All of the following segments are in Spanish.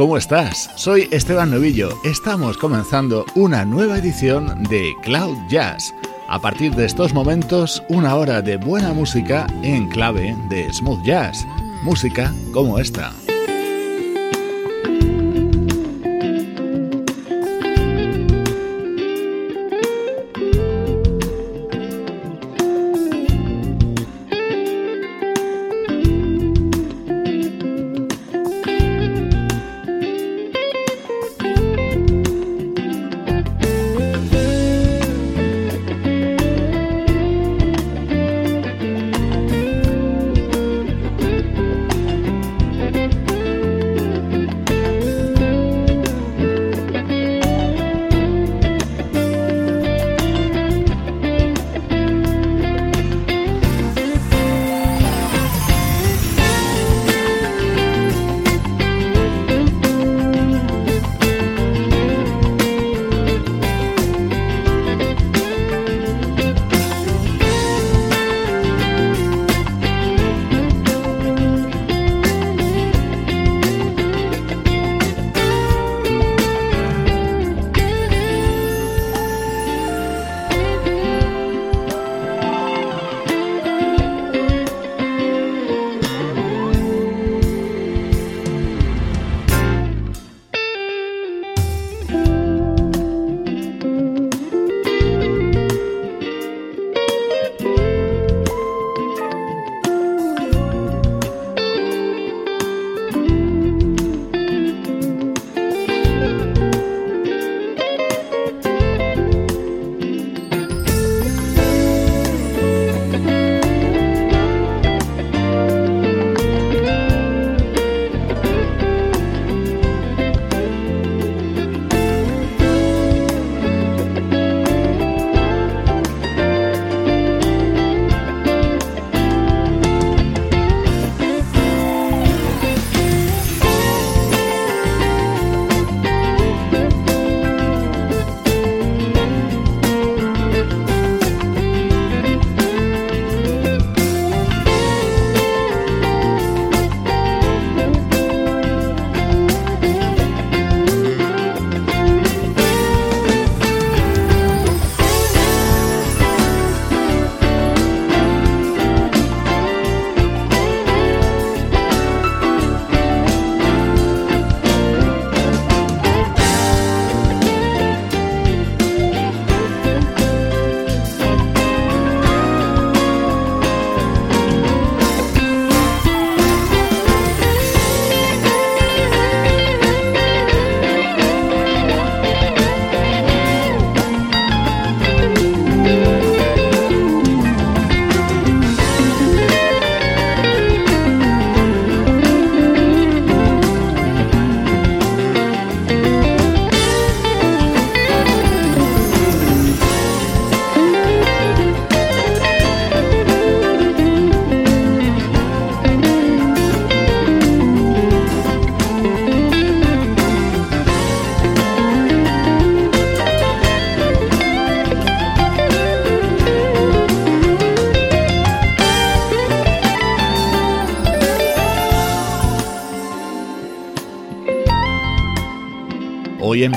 ¿Cómo estás? Soy Esteban Novillo. Estamos comenzando una nueva edición de Cloud Jazz. A partir de estos momentos, una hora de buena música en clave de smooth jazz. Música como esta.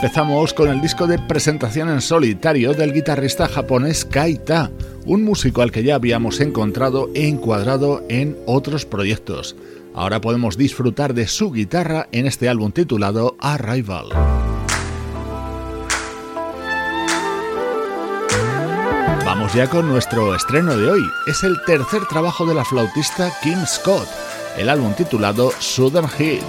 Empezamos con el disco de presentación en solitario del guitarrista japonés Kaita, un músico al que ya habíamos encontrado e encuadrado en otros proyectos. Ahora podemos disfrutar de su guitarra en este álbum titulado Arrival. Vamos ya con nuestro estreno de hoy. Es el tercer trabajo de la flautista Kim Scott, el álbum titulado Southern Hill.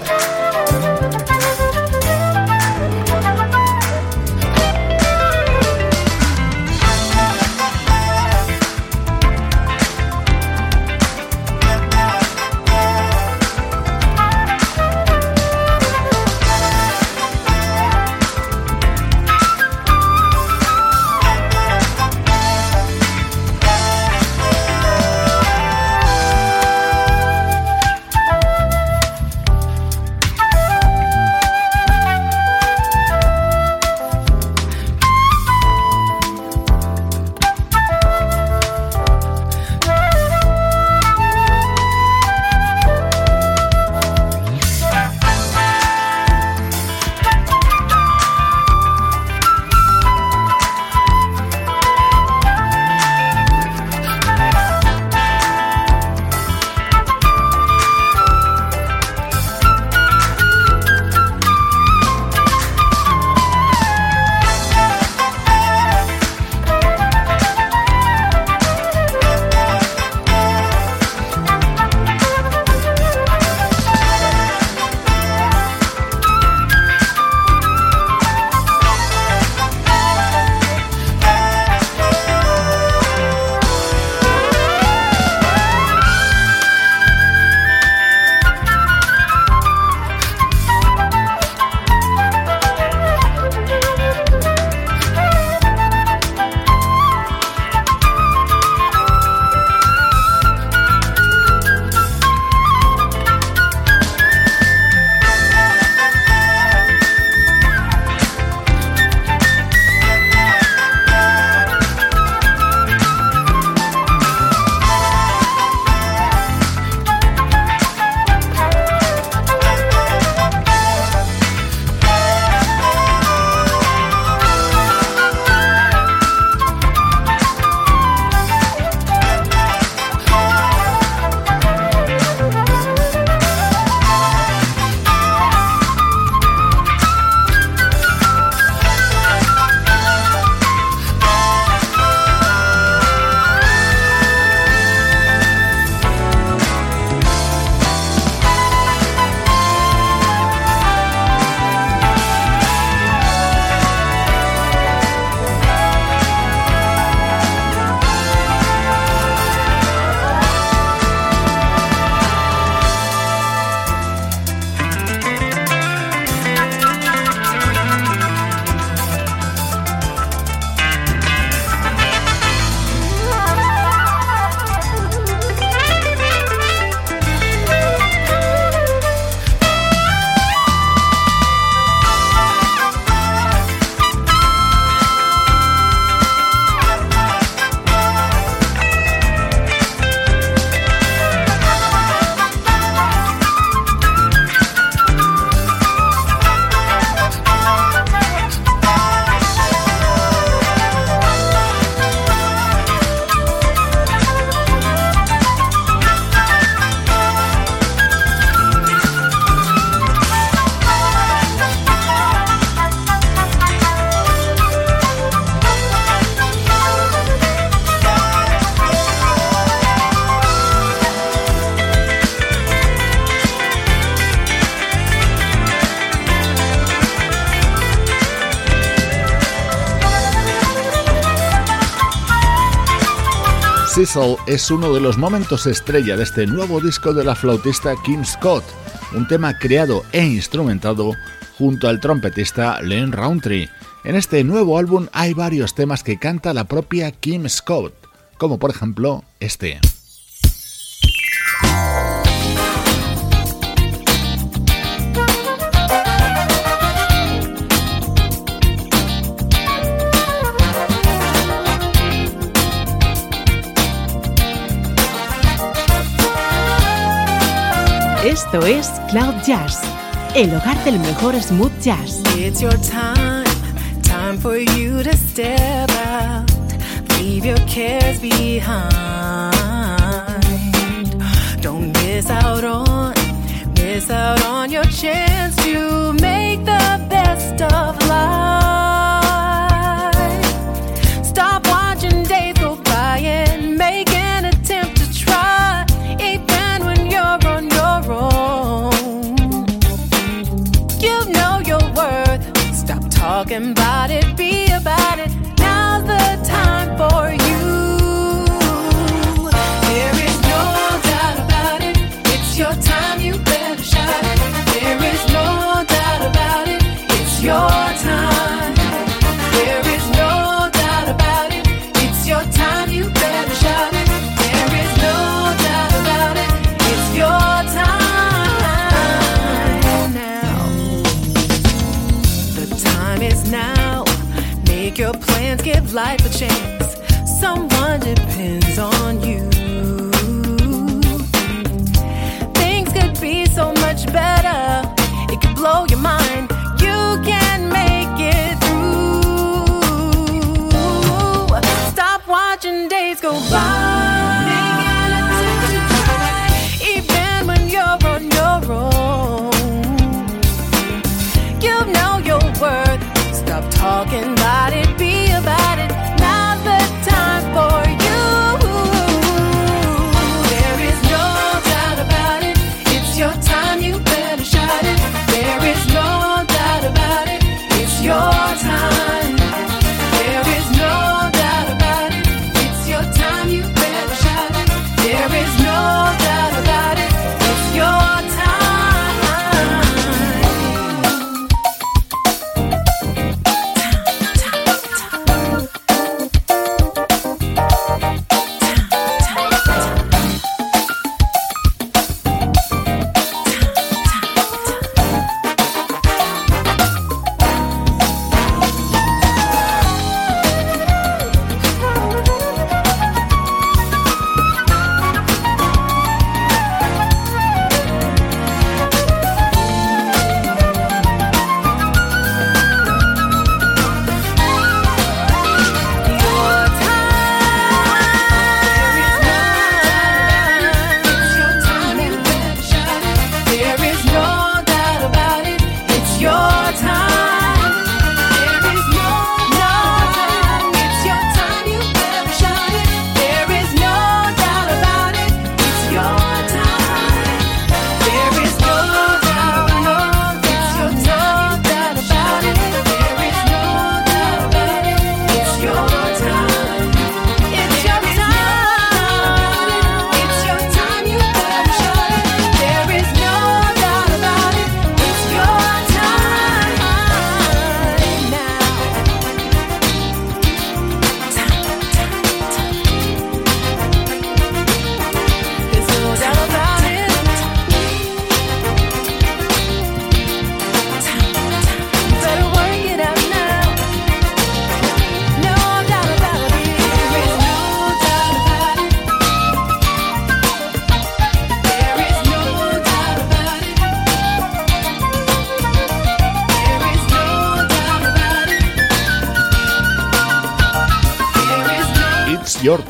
Es uno de los momentos estrella de este nuevo disco de la flautista Kim Scott, un tema creado e instrumentado junto al trompetista Len Roundtree. En este nuevo álbum hay varios temas que canta la propia Kim Scott, como por ejemplo este. Esto es Cloud Jazz, el hogar del mejor smooth jazz. It's your time, time for you to step out, leave your cares behind. Don't miss out on, miss out on your chance to make the best of life a chance. Someone depends on you. Things could be so much better. It could blow your mind. You can make it through. Stop watching days go by.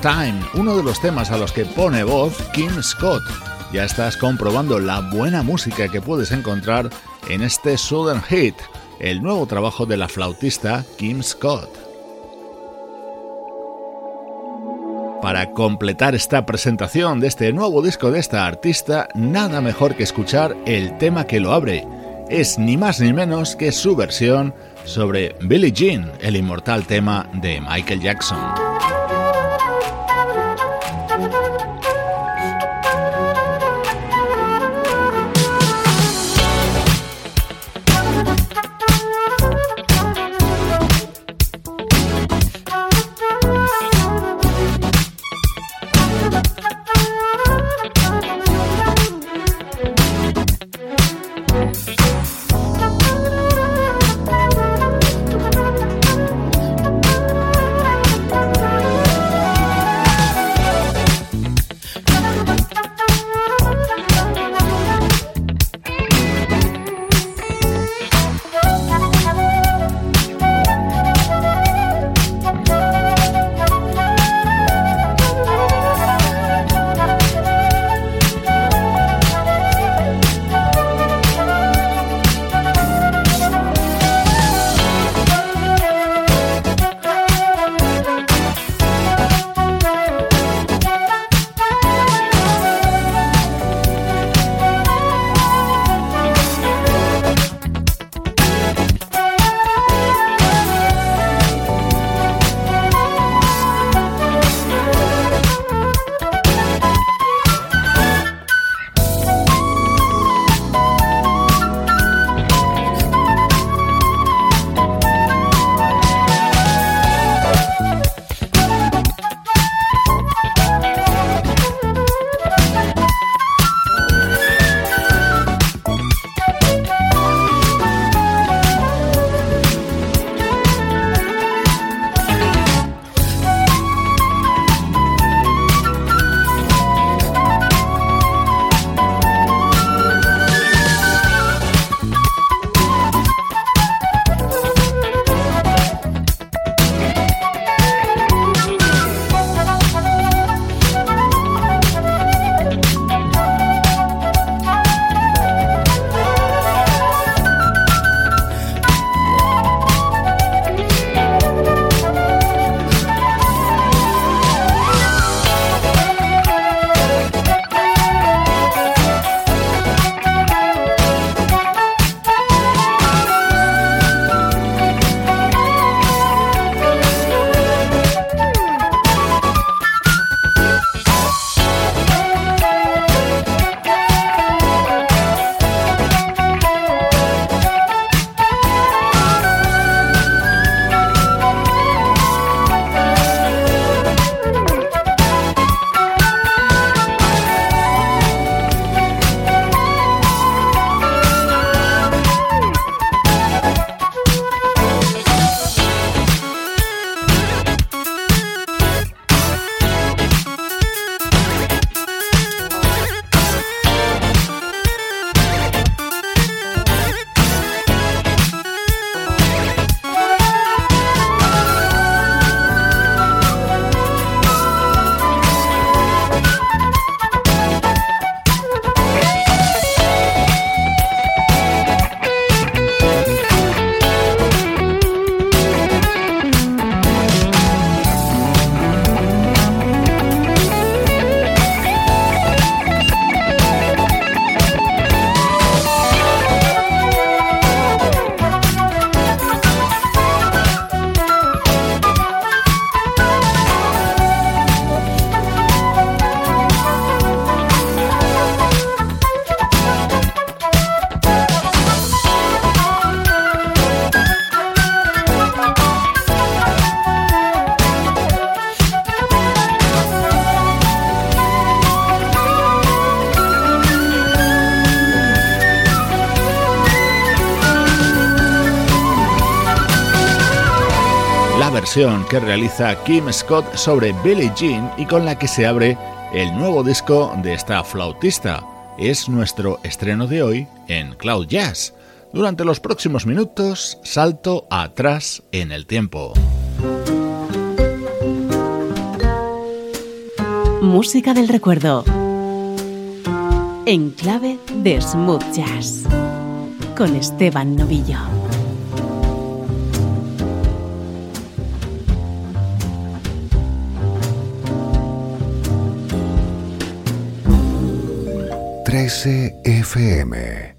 Time, uno de los temas a los que pone voz Kim Scott. Ya estás comprobando la buena música que puedes encontrar en este Southern Hit, el nuevo trabajo de la flautista Kim Scott. Para completar esta presentación de este nuevo disco de esta artista, nada mejor que escuchar el tema que lo abre. Es ni más ni menos que su versión sobre Billie Jean, el inmortal tema de Michael Jackson. Que realiza Kim Scott sobre Billie Jean y con la que se abre el nuevo disco de esta flautista. Es nuestro estreno de hoy en Cloud Jazz. Durante los próximos minutos, salto atrás en el tiempo. Música del recuerdo. En clave de smooth jazz. Con Esteban Novillo. Trece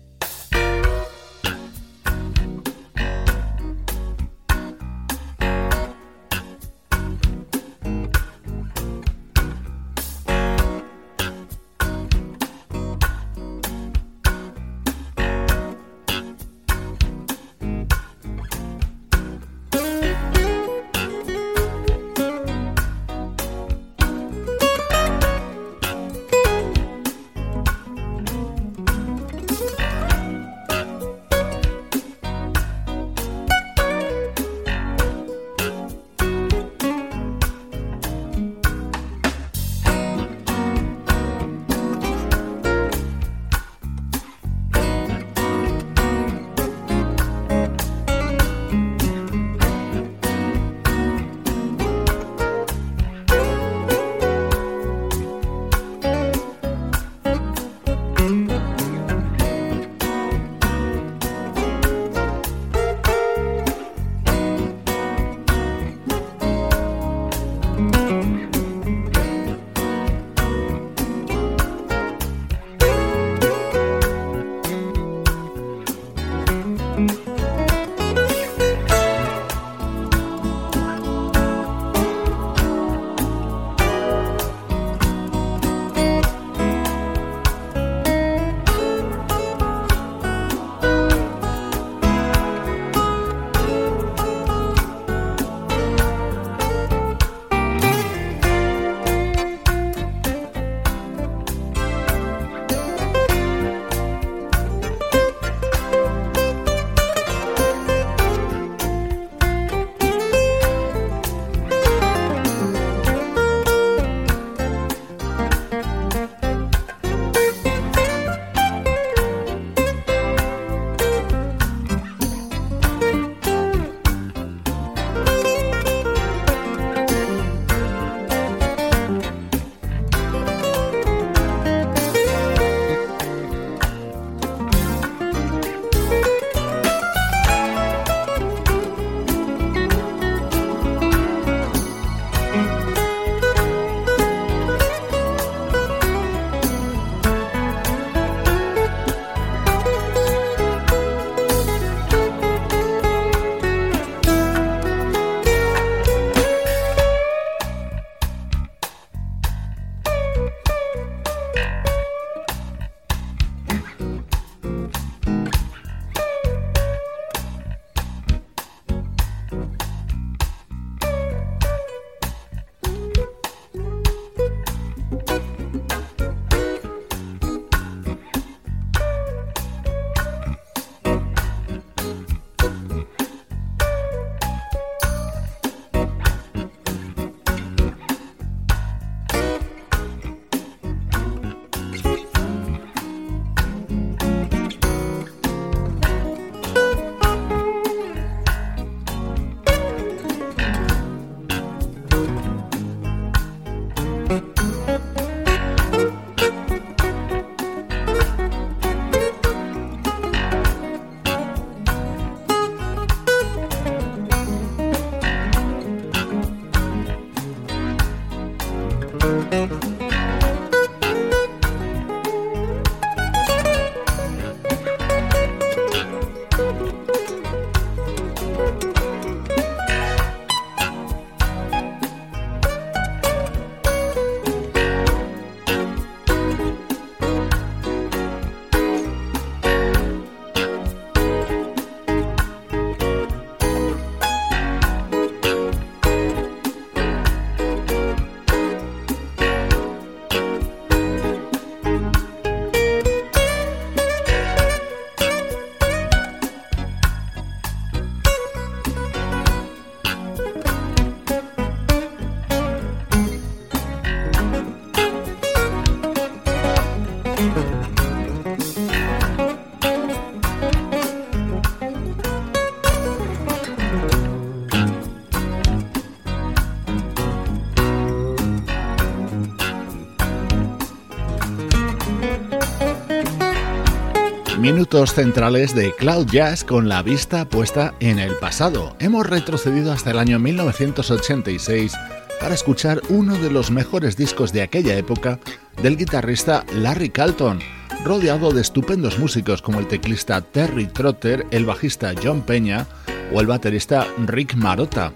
Minutos centrales de Cloud Jazz con la vista puesta en el pasado. Hemos retrocedido hasta el año 1986 para escuchar uno de los mejores discos de aquella época del guitarrista Larry Carlton, rodeado de estupendos músicos como el teclista Terry Trotter, el bajista John Peña o el baterista Rick Marotta.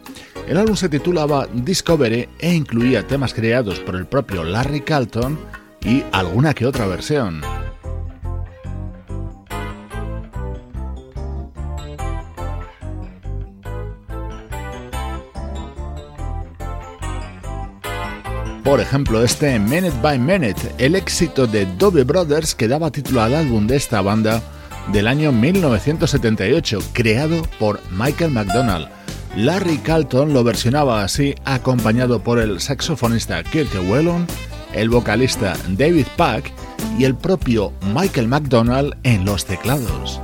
El álbum se titulaba Discovery e incluía temas creados por el propio Larry Carlton y alguna que otra versión. Por ejemplo, este Minute by Minute, el éxito de Dove Brothers que daba título al álbum de esta banda del año 1978, creado por Michael McDonald. Larry Carlton lo versionaba así, acompañado por el saxofonista Kirk Whelan, el vocalista David Pack y el propio Michael McDonald en los teclados.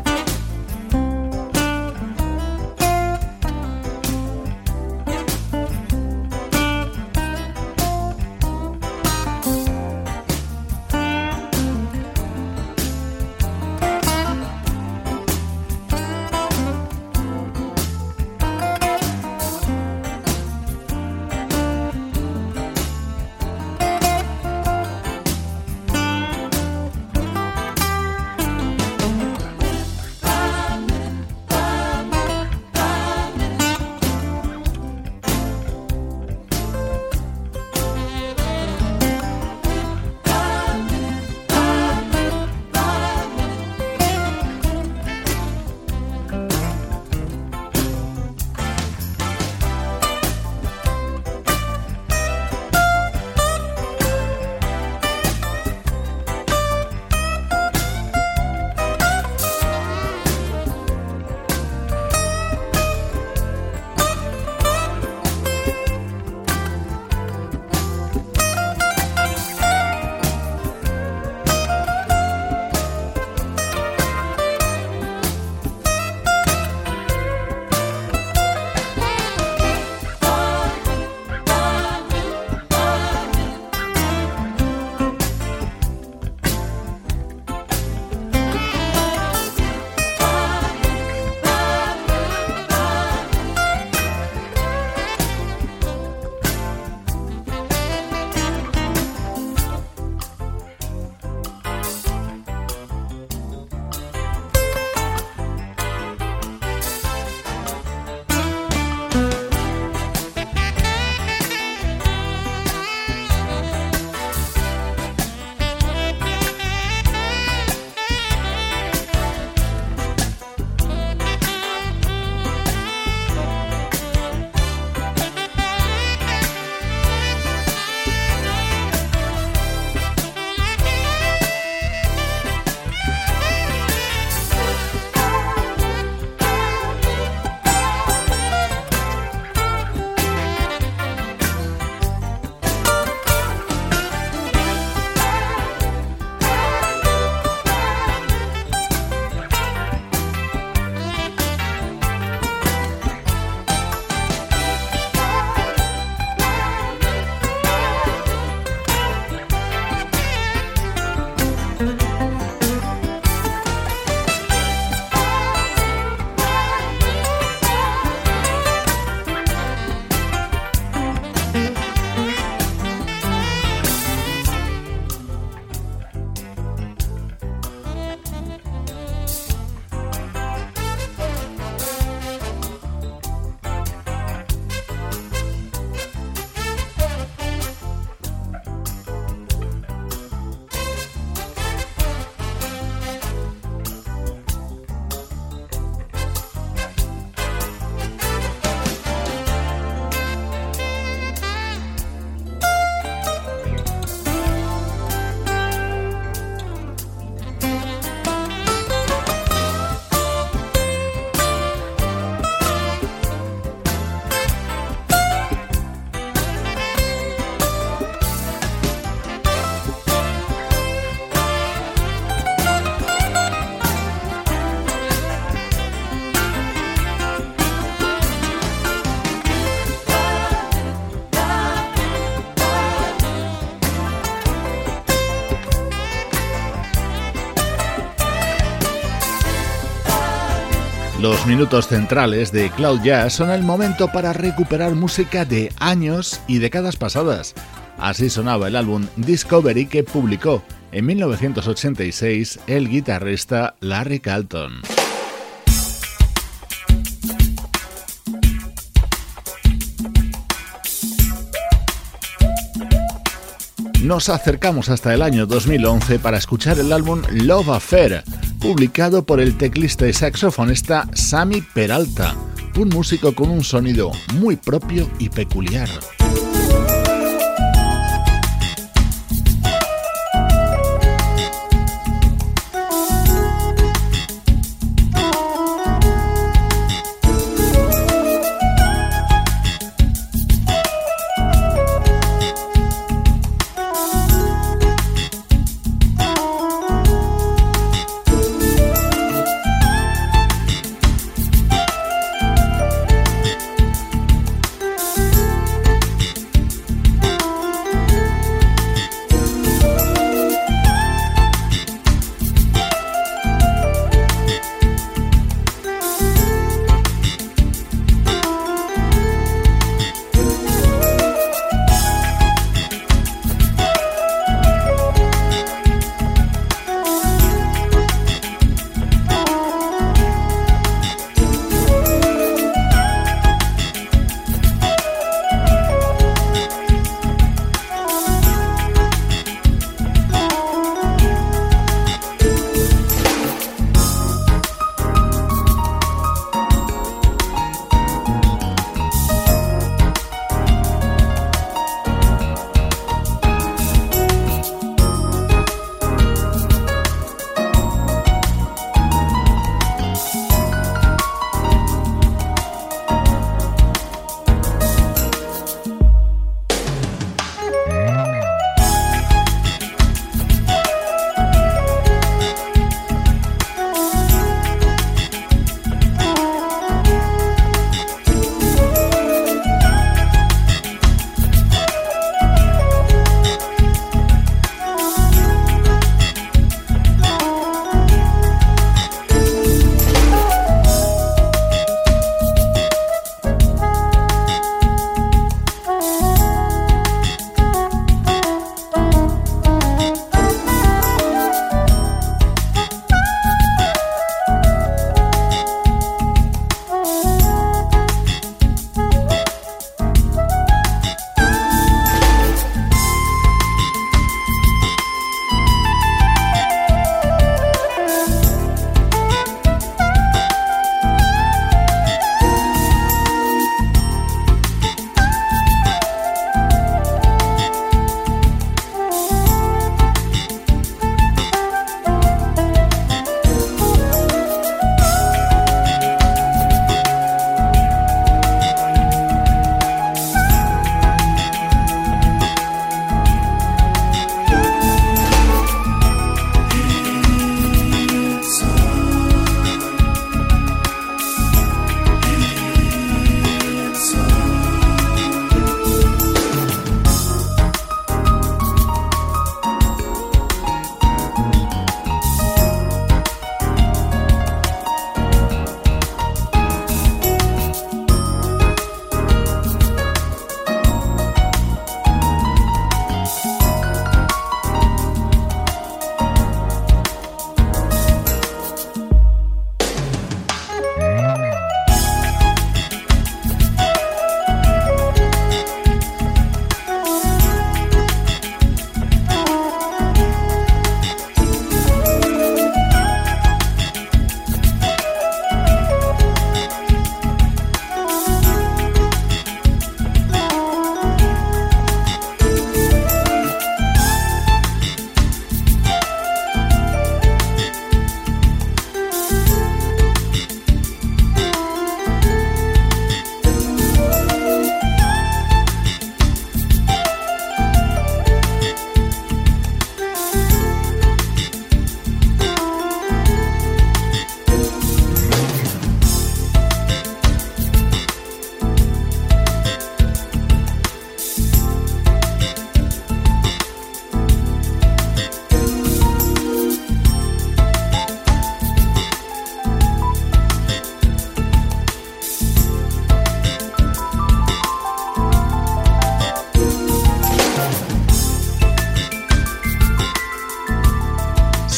Los minutos centrales de Cloud Jazz son el momento para recuperar música de años y décadas pasadas. Así sonaba el álbum Discovery que publicó en 1986 el guitarrista Larry Carlton. Nos acercamos hasta el año 2011 para escuchar el álbum Love Affair, publicado por el teclista y saxofonista Sammy Peralta, un músico con un sonido muy propio y peculiar.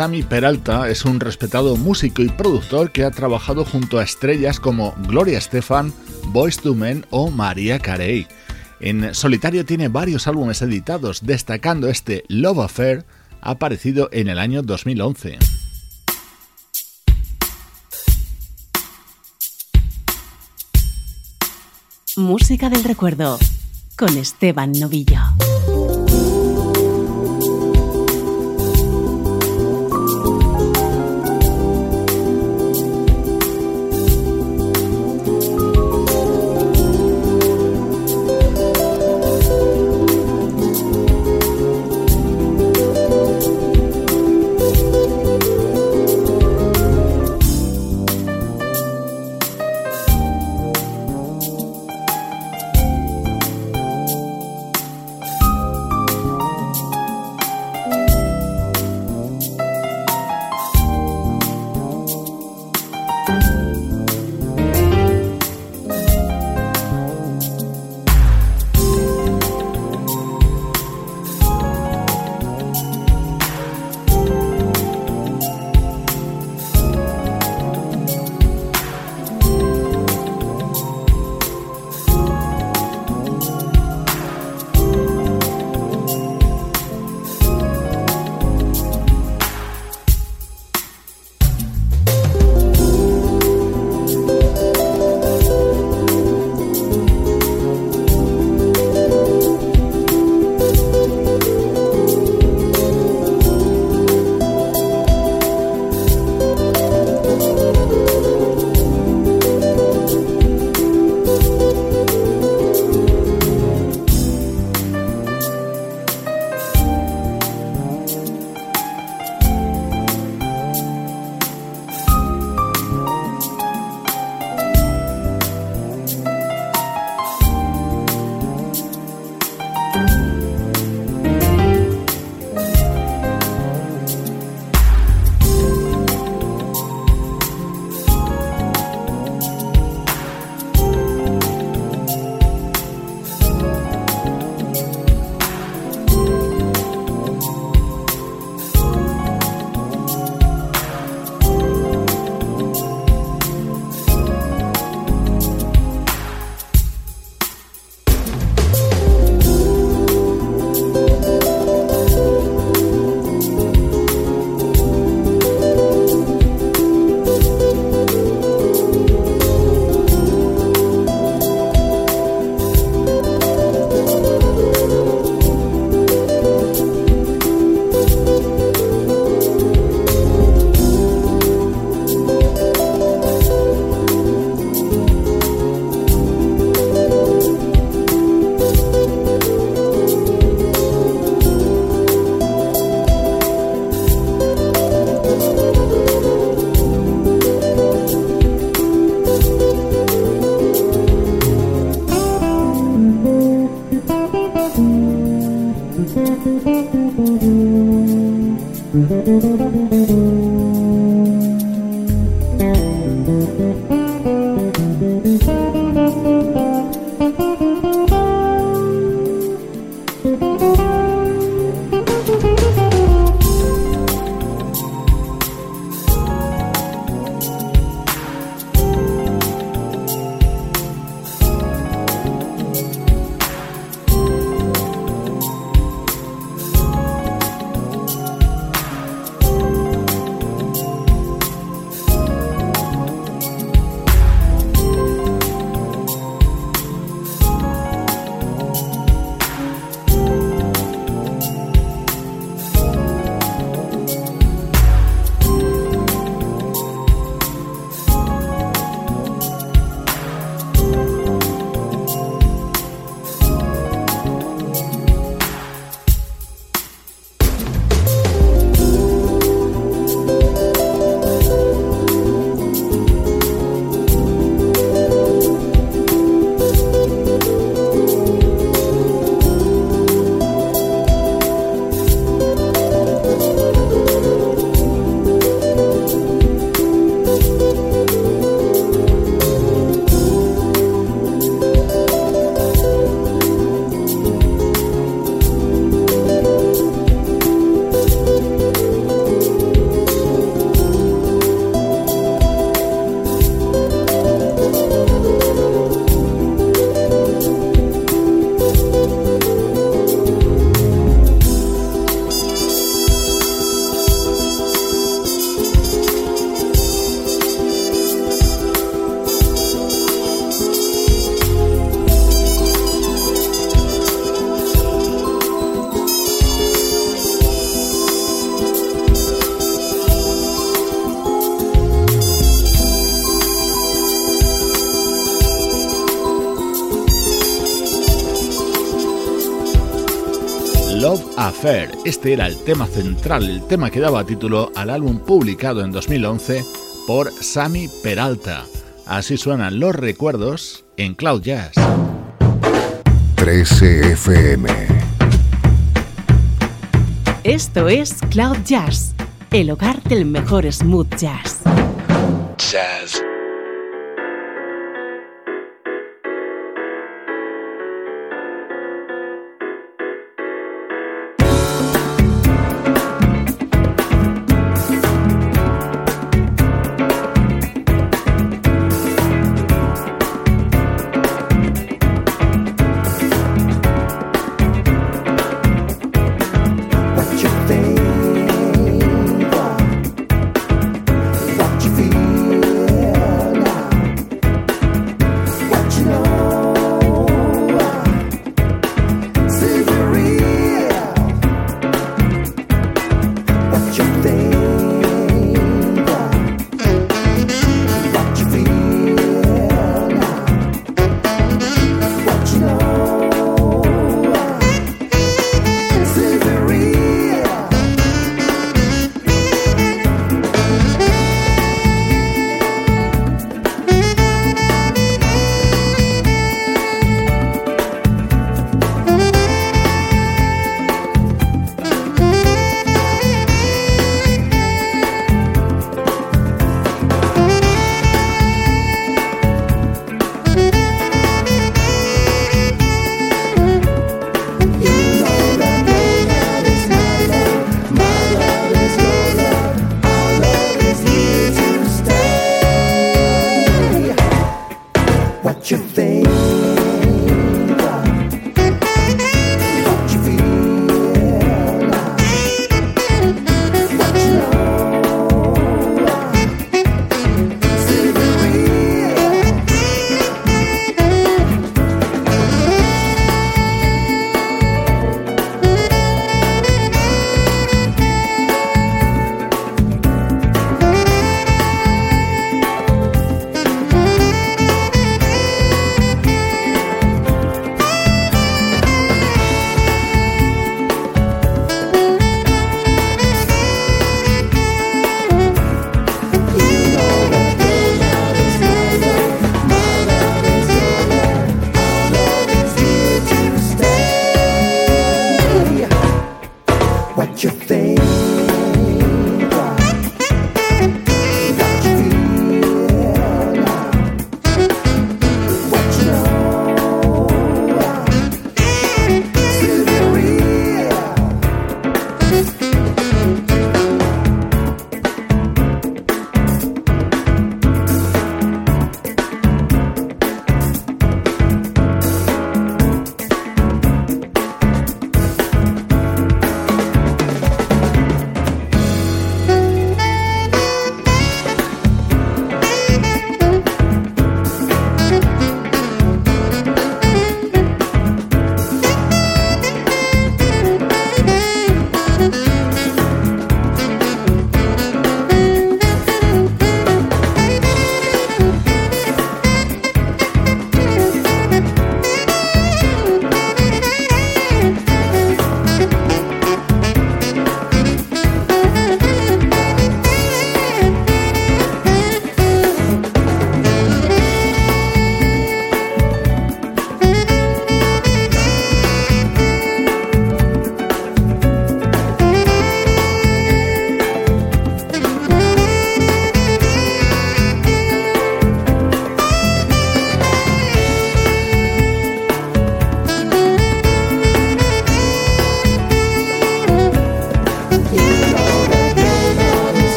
Sammy Peralta es un respetado músico y productor que ha trabajado junto a estrellas como Gloria Estefan, Boys to Men o María Carey. En solitario tiene varios álbumes editados, destacando este Love Affair, aparecido en el año 2011. Música del recuerdo con Esteban Novillo. Affair. Este era el tema central, el tema que daba título al álbum publicado en 2011 por Sammy Peralta. Así suenan los recuerdos en Cloud Jazz. 13 FM. Esto es Cloud Jazz, el hogar del mejor smooth jazz. Jazz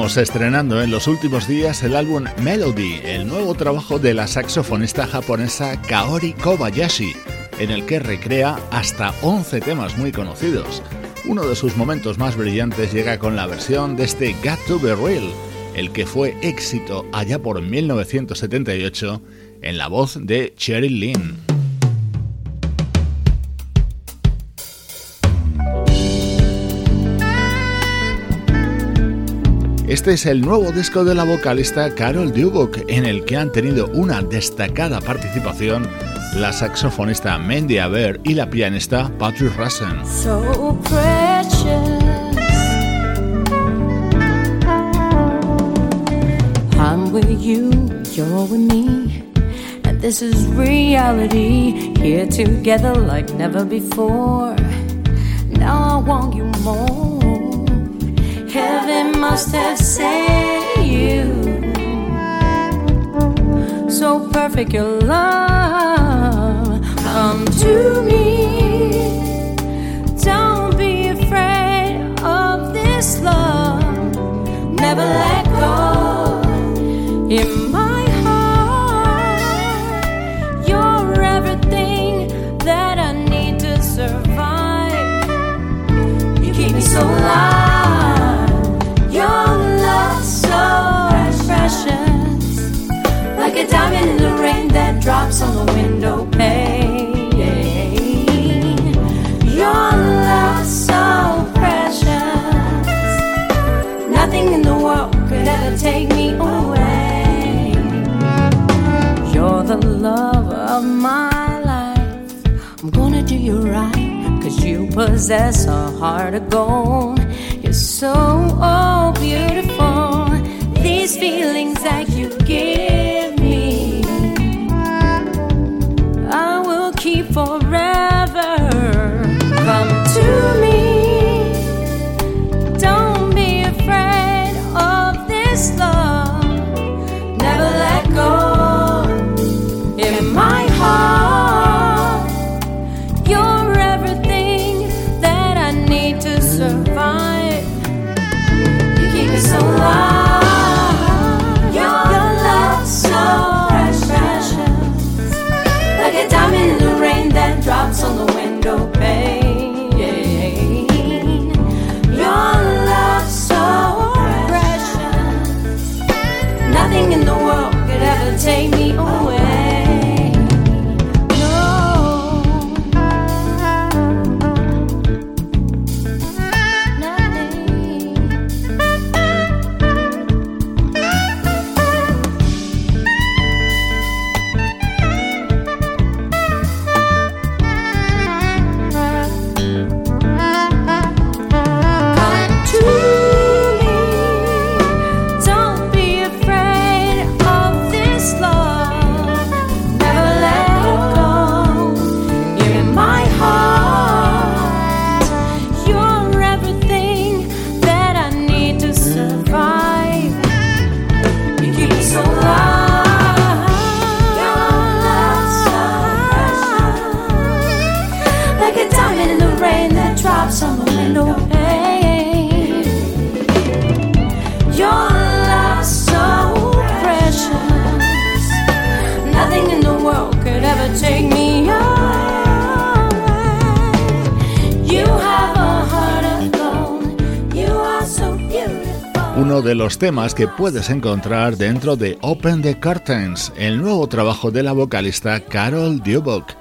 Estrenando en los últimos días el álbum Melody, el nuevo trabajo de la saxofonista japonesa Kaori Kobayashi, en el que recrea hasta 11 temas muy conocidos. Uno de sus momentos más brillantes llega con la versión de este Got to Be Real, el que fue éxito allá por 1978 en la voz de Cheryl Lynn. Este es el nuevo disco de la vocalista Carol Dubok, en el que han tenido una destacada participación la saxofonista Mandy Aber y la pianista Patrick Russen. So. I'm with you, you're with me. And this is reality. Here together like never before. Now I want you more. Heaven must have sent you. So perfect your love. Come to me. Don't be afraid of this love. Never let go. In my heart, you're everything that I need to survive. You keep me so alive. A diamond in the rain that drops on the window pane. Your love so precious, nothing in the world could ever take me away. You're the love of my life. I'm gonna do you right, cause you possess a heart of gold. You're so oh, beautiful. These feelings that you give to de los temas que puedes encontrar dentro de Open the Curtains, el nuevo trabajo de la vocalista Carol Dubok.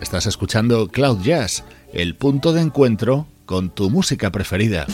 Estás escuchando Cloud Jazz, el punto de encuentro con tu música preferida.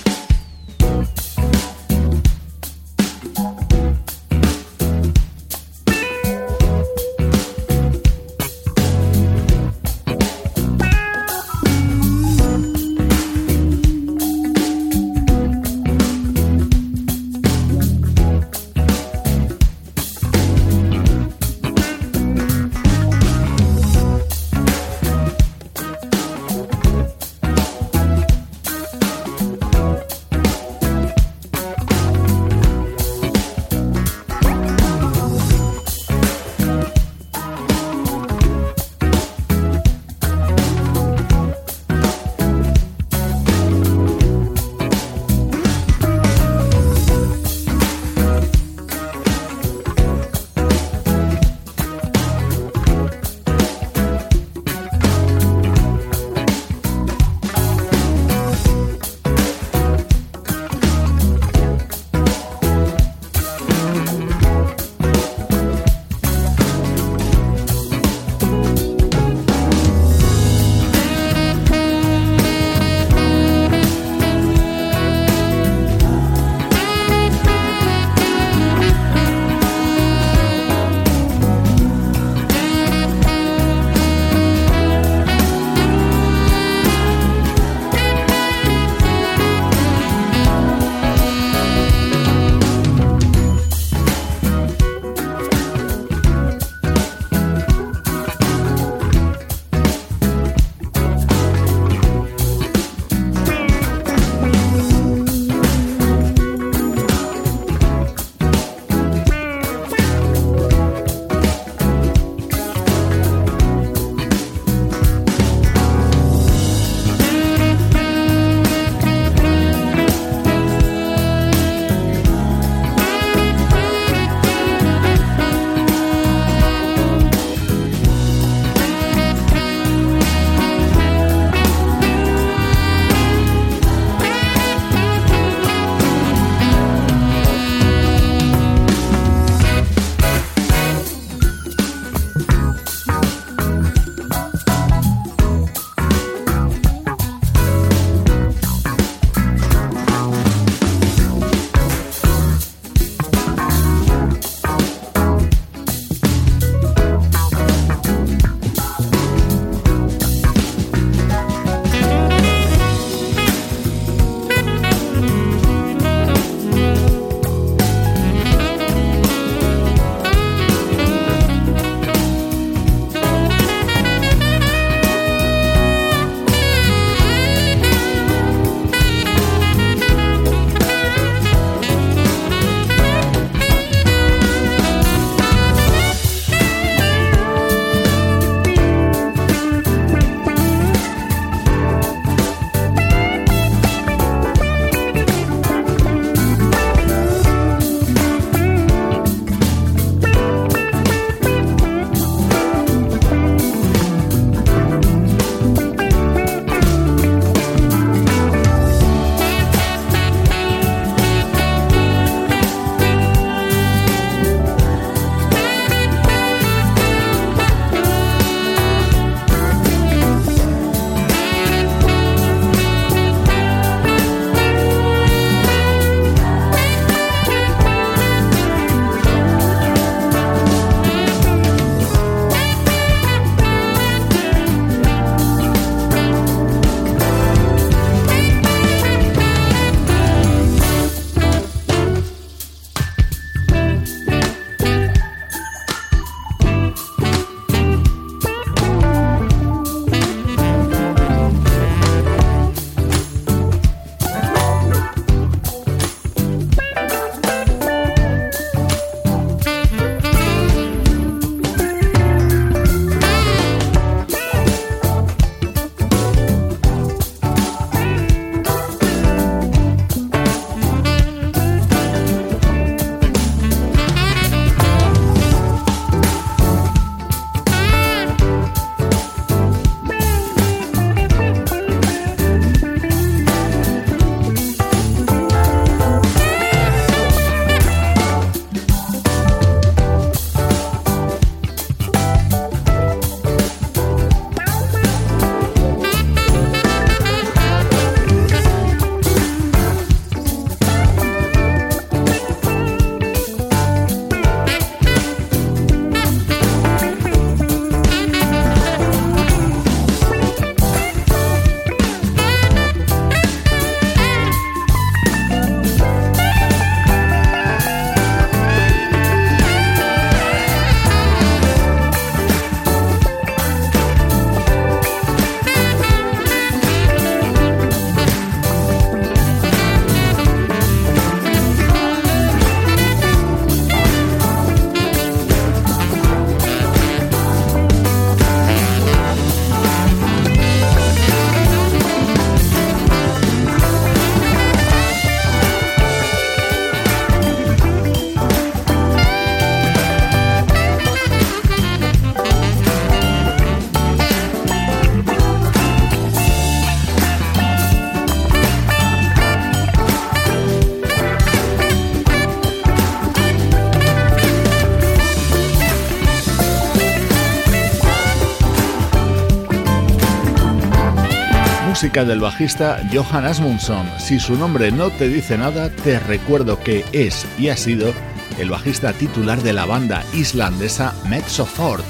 Del bajista Johan Asmundsson. Si su nombre no te dice nada, te recuerdo que es y ha sido el bajista titular de la banda islandesa Mezzo Fort.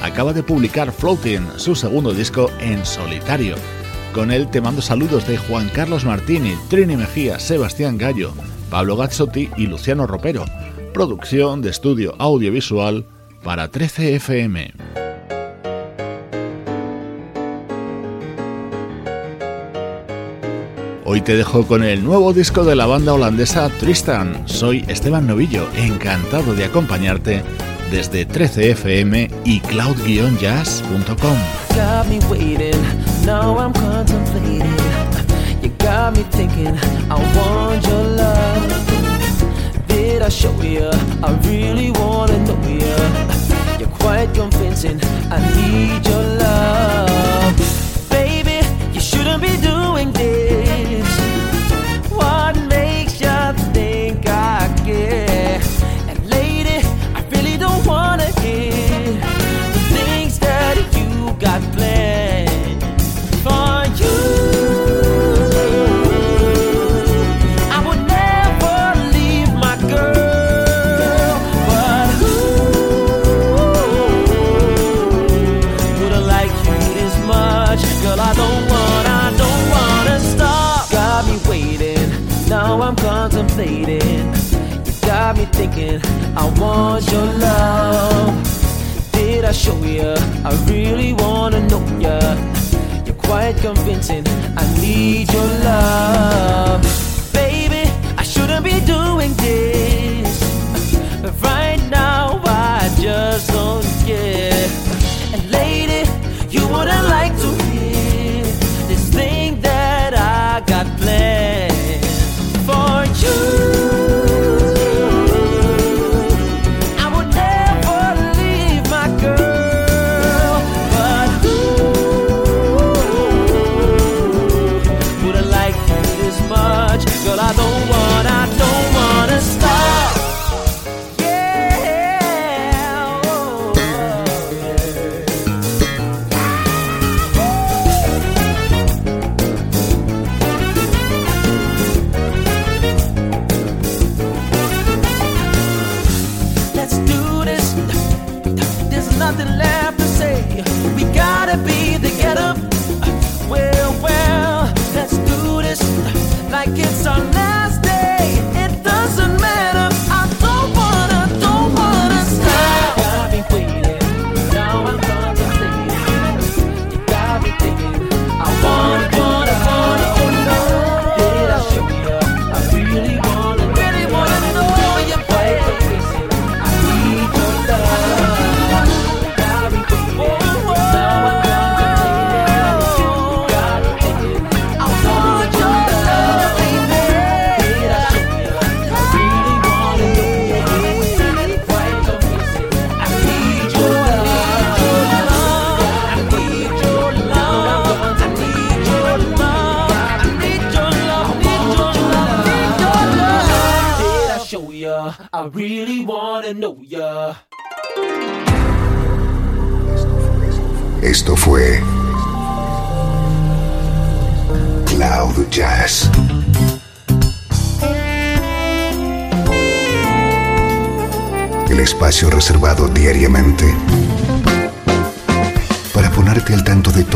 Acaba de publicar Floating, su segundo disco en solitario. Con él te mando saludos de Juan Carlos Martini, Trini Mejía, Sebastián Gallo, Pablo Gazzotti y Luciano Ropero. Producción de estudio audiovisual para 13 FM. Hoy te dejo con el nuevo disco de la banda holandesa Tristan. Soy Esteban Novillo, encantado de acompañarte desde 13fm y cloud-jazz.com. Did I. You're quite convincing, I need your love. Baby, you shouldn't be doing this. I show you? I really wanna know ya. You're quite convincing. I need your love, baby. I shouldn't be doing this, but right now I just don't care. And lady, you wouldn't